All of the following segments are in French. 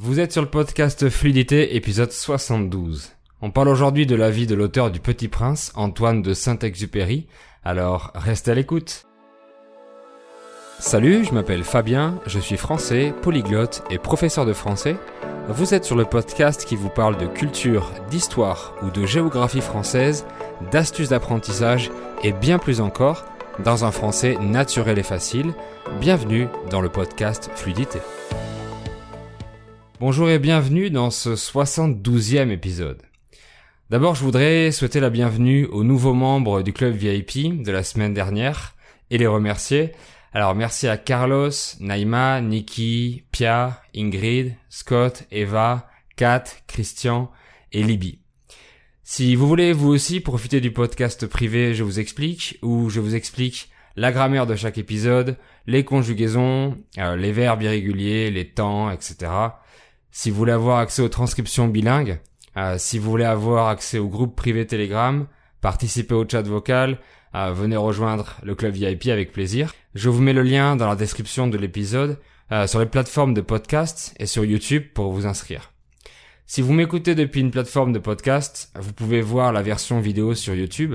Vous êtes sur le podcast Fluidité, épisode 72. On parle aujourd'hui de la vie de l'auteur du Petit Prince, Antoine de Saint-Exupéry, alors restez à l'écoute. Salut, je m'appelle Fabien, je suis français, polyglotte et professeur de français. Vous êtes sur le podcast qui vous parle de culture, d'histoire ou de géographie française, d'astuces d'apprentissage et bien plus encore, dans un français naturel et facile. Bienvenue dans le podcast Fluidité. Bonjour et bienvenue dans ce 72e épisode. D'abord, je voudrais souhaiter la bienvenue aux nouveaux membres du club VIP de la semaine dernière et les remercier. Alors merci à Carlos, Naima, Nikki, Pia, Ingrid, Scott, Eva, Kat, Christian et Libby. Si vous voulez vous aussi profiter du podcast privé Je vous explique, où je vous explique la grammaire de chaque épisode, les conjugaisons, euh, les verbes irréguliers, les temps, etc. Si vous voulez avoir accès aux transcriptions bilingues, euh, si vous voulez avoir accès au groupe privé Telegram, participer au chat vocal, euh, venez rejoindre le club VIP avec plaisir. Je vous mets le lien dans la description de l'épisode euh, sur les plateformes de podcast et sur YouTube pour vous inscrire. Si vous m'écoutez depuis une plateforme de podcast, vous pouvez voir la version vidéo sur YouTube,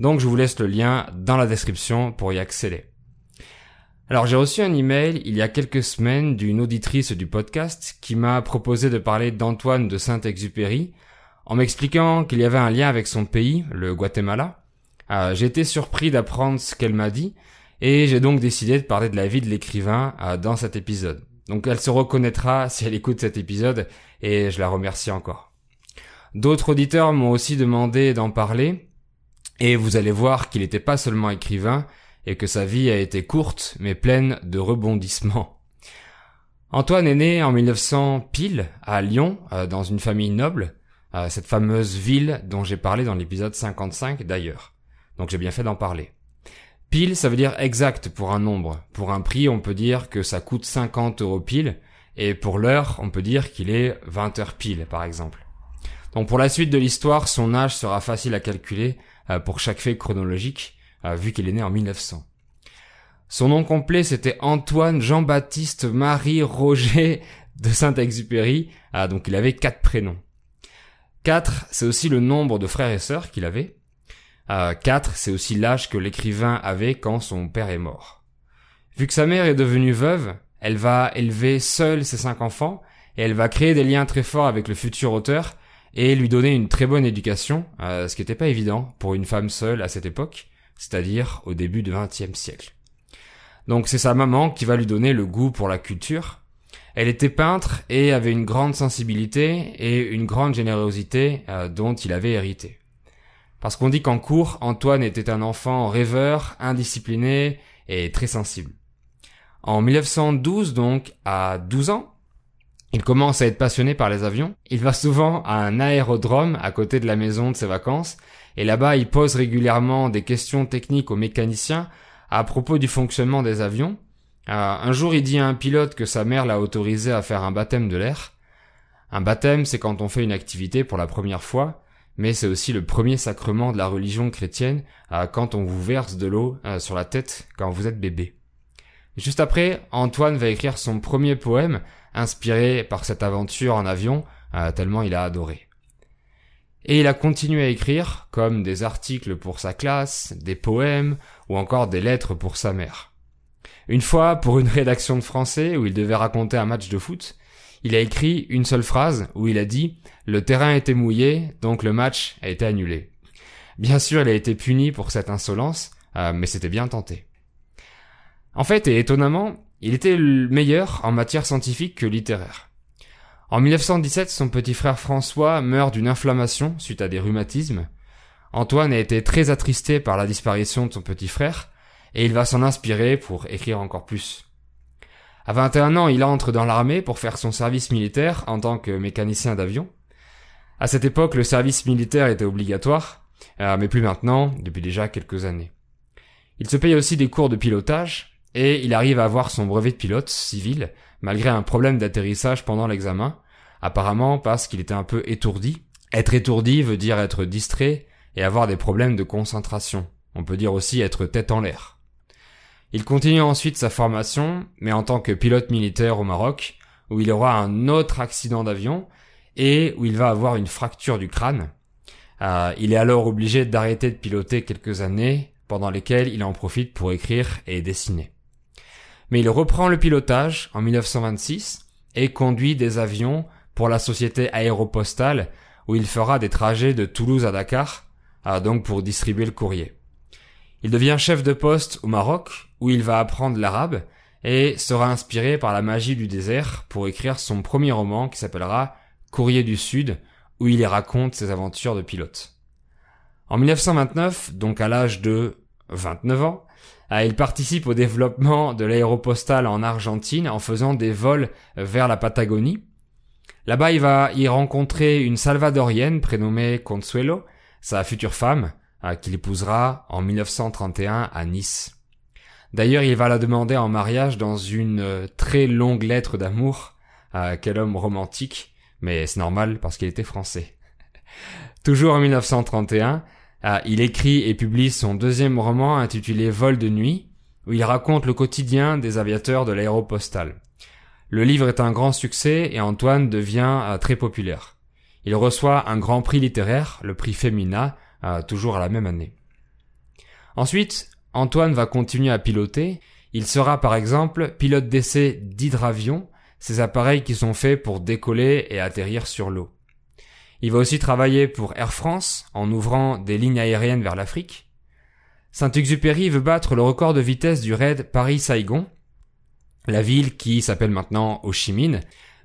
donc je vous laisse le lien dans la description pour y accéder. Alors j'ai reçu un email il y a quelques semaines d'une auditrice du podcast qui m'a proposé de parler d'Antoine de Saint-Exupéry en m'expliquant qu'il y avait un lien avec son pays, le Guatemala. Euh, j'ai été surpris d'apprendre ce qu'elle m'a dit et j'ai donc décidé de parler de la vie de l'écrivain euh, dans cet épisode. Donc elle se reconnaîtra si elle écoute cet épisode et je la remercie encore. D'autres auditeurs m'ont aussi demandé d'en parler et vous allez voir qu'il n'était pas seulement écrivain, et que sa vie a été courte mais pleine de rebondissements. Antoine est né en 1900 pile à Lyon, euh, dans une famille noble, cette fameuse ville dont j'ai parlé dans l'épisode 55 d'ailleurs. Donc j'ai bien fait d'en parler. Pile, ça veut dire exact pour un nombre. Pour un prix, on peut dire que ça coûte 50 euros pile, et pour l'heure, on peut dire qu'il est 20 heures pile, par exemple. Donc pour la suite de l'histoire, son âge sera facile à calculer euh, pour chaque fait chronologique, vu qu'il est né en 1900. Son nom complet, c'était Antoine Jean-Baptiste Marie Roger de Saint-Exupéry. Ah, donc il avait quatre prénoms. Quatre, c'est aussi le nombre de frères et sœurs qu'il avait. Euh, quatre, c'est aussi l'âge que l'écrivain avait quand son père est mort. Vu que sa mère est devenue veuve, elle va élever seule ses cinq enfants et elle va créer des liens très forts avec le futur auteur et lui donner une très bonne éducation, euh, ce qui n'était pas évident pour une femme seule à cette époque c'est-à-dire au début du XXe siècle. Donc c'est sa maman qui va lui donner le goût pour la culture. Elle était peintre et avait une grande sensibilité et une grande générosité euh, dont il avait hérité. Parce qu'on dit qu'en cours, Antoine était un enfant rêveur, indiscipliné et très sensible. En 1912 donc, à 12 ans, il commence à être passionné par les avions. Il va souvent à un aérodrome à côté de la maison de ses vacances et là-bas, il pose régulièrement des questions techniques aux mécaniciens à propos du fonctionnement des avions. Euh, un jour, il dit à un pilote que sa mère l'a autorisé à faire un baptême de l'air. Un baptême, c'est quand on fait une activité pour la première fois, mais c'est aussi le premier sacrement de la religion chrétienne euh, quand on vous verse de l'eau euh, sur la tête quand vous êtes bébé. Juste après, Antoine va écrire son premier poème, inspiré par cette aventure en avion, tellement il a adoré. Et il a continué à écrire, comme des articles pour sa classe, des poèmes, ou encore des lettres pour sa mère. Une fois, pour une rédaction de français où il devait raconter un match de foot, il a écrit une seule phrase où il a dit Le terrain était mouillé, donc le match a été annulé. Bien sûr, il a été puni pour cette insolence, euh, mais c'était bien tenté. En fait, et étonnamment, il était le meilleur en matière scientifique que littéraire. En 1917, son petit frère François meurt d'une inflammation suite à des rhumatismes. Antoine a été très attristé par la disparition de son petit frère, et il va s'en inspirer pour écrire encore plus. À 21 ans, il entre dans l'armée pour faire son service militaire en tant que mécanicien d'avion. À cette époque, le service militaire était obligatoire, euh, mais plus maintenant, depuis déjà quelques années. Il se paye aussi des cours de pilotage, et il arrive à avoir son brevet de pilote civil malgré un problème d'atterrissage pendant l'examen, apparemment parce qu'il était un peu étourdi. Être étourdi veut dire être distrait et avoir des problèmes de concentration. On peut dire aussi être tête en l'air. Il continue ensuite sa formation, mais en tant que pilote militaire au Maroc, où il aura un autre accident d'avion et où il va avoir une fracture du crâne. Euh, il est alors obligé d'arrêter de piloter quelques années pendant lesquelles il en profite pour écrire et dessiner. Mais il reprend le pilotage en 1926 et conduit des avions pour la société aéropostale où il fera des trajets de Toulouse à Dakar, euh, donc pour distribuer le courrier. Il devient chef de poste au Maroc où il va apprendre l'arabe et sera inspiré par la magie du désert pour écrire son premier roman qui s'appellera Courrier du Sud, où il y raconte ses aventures de pilote. En 1929, donc à l'âge de 29 ans, il participe au développement de l'aéropostale en Argentine en faisant des vols vers la Patagonie. Là-bas, il va y rencontrer une salvadorienne prénommée Consuelo, sa future femme, euh, qu'il épousera en 1931 à Nice. D'ailleurs, il va la demander en mariage dans une euh, très longue lettre d'amour. quel homme romantique mais c'est normal parce qu'il était français. Toujours en 1931, euh, il écrit et publie son deuxième roman intitulé Vol de nuit, où il raconte le quotidien des aviateurs de l'aéropostale. Le livre est un grand succès et Antoine devient euh, très populaire. Il reçoit un grand prix littéraire, le prix Femina, euh, toujours à la même année. Ensuite, Antoine va continuer à piloter. Il sera par exemple pilote d'essai d'hydravion ces appareils qui sont faits pour décoller et atterrir sur l'eau. Il va aussi travailler pour Air France en ouvrant des lignes aériennes vers l'Afrique. Saint-Exupéry veut battre le record de vitesse du raid Paris-Saigon, la ville qui s'appelle maintenant Ho Chi Minh,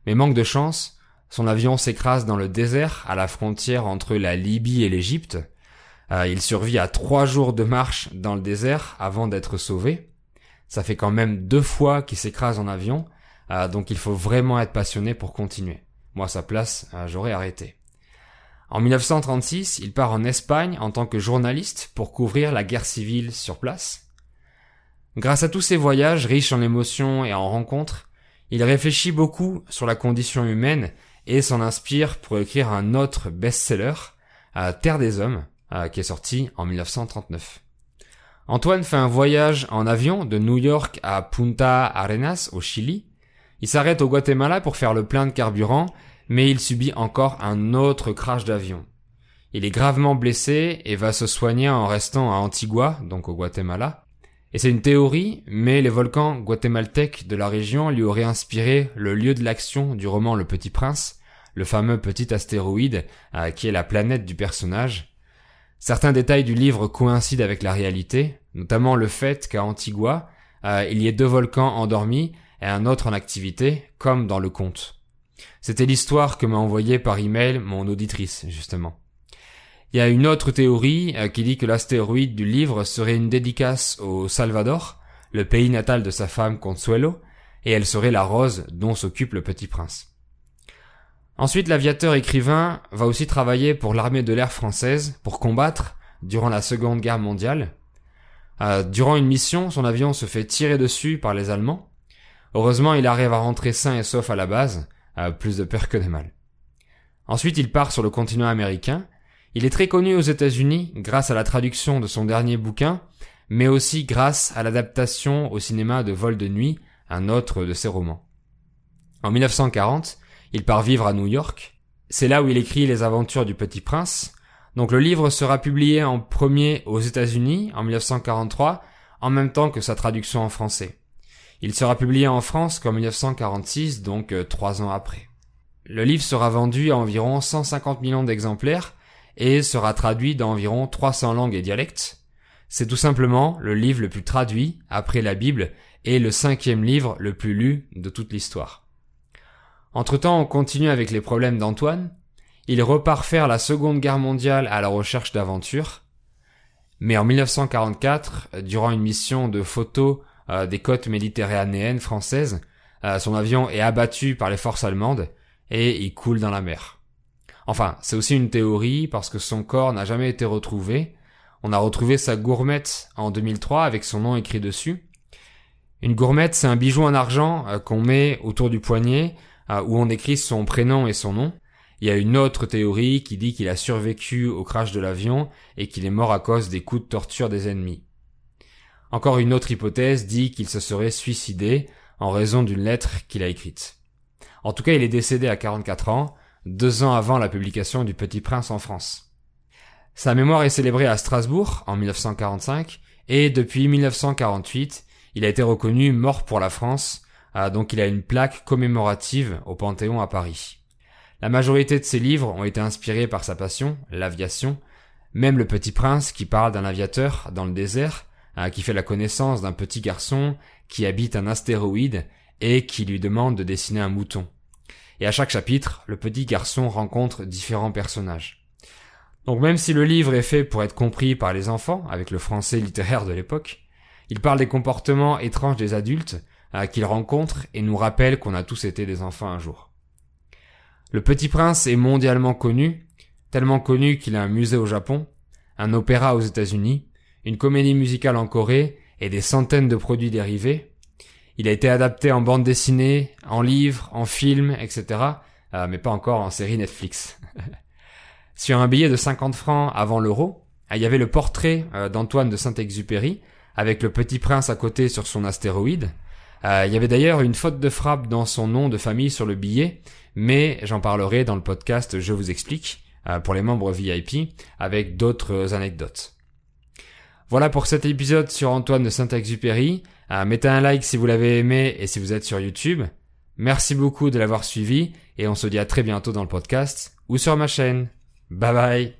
mais manque de chance, son avion s'écrase dans le désert à la frontière entre la Libye et l'Égypte. Euh, il survit à trois jours de marche dans le désert avant d'être sauvé. Ça fait quand même deux fois qu'il s'écrase en avion, euh, donc il faut vraiment être passionné pour continuer. Moi, sa place, euh, j'aurais arrêté. En 1936, il part en Espagne en tant que journaliste pour couvrir la guerre civile sur place. Grâce à tous ces voyages riches en émotions et en rencontres, il réfléchit beaucoup sur la condition humaine et s'en inspire pour écrire un autre best-seller, Terre des Hommes, euh, qui est sorti en 1939. Antoine fait un voyage en avion de New York à Punta Arenas au Chili il s'arrête au Guatemala pour faire le plein de carburant, mais il subit encore un autre crash d'avion. Il est gravement blessé et va se soigner en restant à Antigua, donc au Guatemala. Et c'est une théorie, mais les volcans guatémaltèques de la région lui auraient inspiré le lieu de l'action du roman Le Petit Prince, le fameux petit astéroïde euh, qui est la planète du personnage. Certains détails du livre coïncident avec la réalité, notamment le fait qu'à Antigua, euh, il y ait deux volcans endormis et un autre en activité, comme dans le conte. C'était l'histoire que m'a envoyée par email mon auditrice, justement. Il y a une autre théorie euh, qui dit que l'astéroïde du livre serait une dédicace au Salvador, le pays natal de sa femme Consuelo, et elle serait la rose dont s'occupe le petit prince. Ensuite, l'aviateur écrivain va aussi travailler pour l'armée de l'air française pour combattre durant la Seconde Guerre mondiale. Euh, durant une mission, son avion se fait tirer dessus par les Allemands, Heureusement, il arrive à rentrer sain et sauf à la base, plus de peur que de mal. Ensuite, il part sur le continent américain. Il est très connu aux États-Unis grâce à la traduction de son dernier bouquin, mais aussi grâce à l'adaptation au cinéma de Vol de nuit, un autre de ses romans. En 1940, il part vivre à New York. C'est là où il écrit Les aventures du petit prince. Donc le livre sera publié en premier aux États-Unis en 1943, en même temps que sa traduction en français. Il sera publié en France qu'en 1946, donc euh, trois ans après. Le livre sera vendu à environ 150 millions d'exemplaires et sera traduit dans environ 300 langues et dialectes. C'est tout simplement le livre le plus traduit après la Bible et le cinquième livre le plus lu de toute l'histoire. Entre-temps, on continue avec les problèmes d'Antoine. Il repart faire la Seconde Guerre mondiale à la recherche d'aventures. Mais en 1944, durant une mission de photo euh, des côtes méditerranéennes françaises, euh, son avion est abattu par les forces allemandes et il coule dans la mer. Enfin, c'est aussi une théorie parce que son corps n'a jamais été retrouvé. On a retrouvé sa gourmette en 2003 avec son nom écrit dessus. Une gourmette, c'est un bijou en argent euh, qu'on met autour du poignet où on écrit son prénom et son nom. Il y a une autre théorie qui dit qu'il a survécu au crash de l'avion et qu'il est mort à cause des coups de torture des ennemis. Encore une autre hypothèse dit qu'il se serait suicidé en raison d'une lettre qu'il a écrite. En tout cas, il est décédé à 44 ans, deux ans avant la publication du Petit Prince en France. Sa mémoire est célébrée à Strasbourg en 1945 et depuis 1948, il a été reconnu mort pour la France, euh, donc il a une plaque commémorative au Panthéon à Paris. La majorité de ses livres ont été inspirés par sa passion, l'aviation, même Le Petit Prince qui parle d'un aviateur dans le désert, qui fait la connaissance d'un petit garçon qui habite un astéroïde et qui lui demande de dessiner un mouton. Et à chaque chapitre, le petit garçon rencontre différents personnages. Donc même si le livre est fait pour être compris par les enfants, avec le français littéraire de l'époque, il parle des comportements étranges des adultes euh, qu'il rencontre et nous rappelle qu'on a tous été des enfants un jour. Le Petit Prince est mondialement connu, tellement connu qu'il a un musée au Japon, un opéra aux États-Unis, une comédie musicale en Corée et des centaines de produits dérivés. Il a été adapté en bande dessinée, en livre, en film, etc., euh, mais pas encore en série Netflix. Sur un billet de 50 francs avant l'euro, euh, il y avait le portrait euh, d'Antoine de Saint-Exupéry, avec le petit prince à côté sur son astéroïde. Il y avait d'ailleurs une faute de frappe dans son nom de famille sur le billet, mais j'en parlerai dans le podcast Je vous explique, pour les membres VIP, avec d'autres anecdotes. Voilà pour cet épisode sur Antoine de Saint-Exupéry. mettez un like si vous l'avez aimé et si vous êtes sur YouTube. Merci beaucoup de l'avoir suivi et on se dit à très bientôt dans le podcast ou sur ma chaîne. Bye bye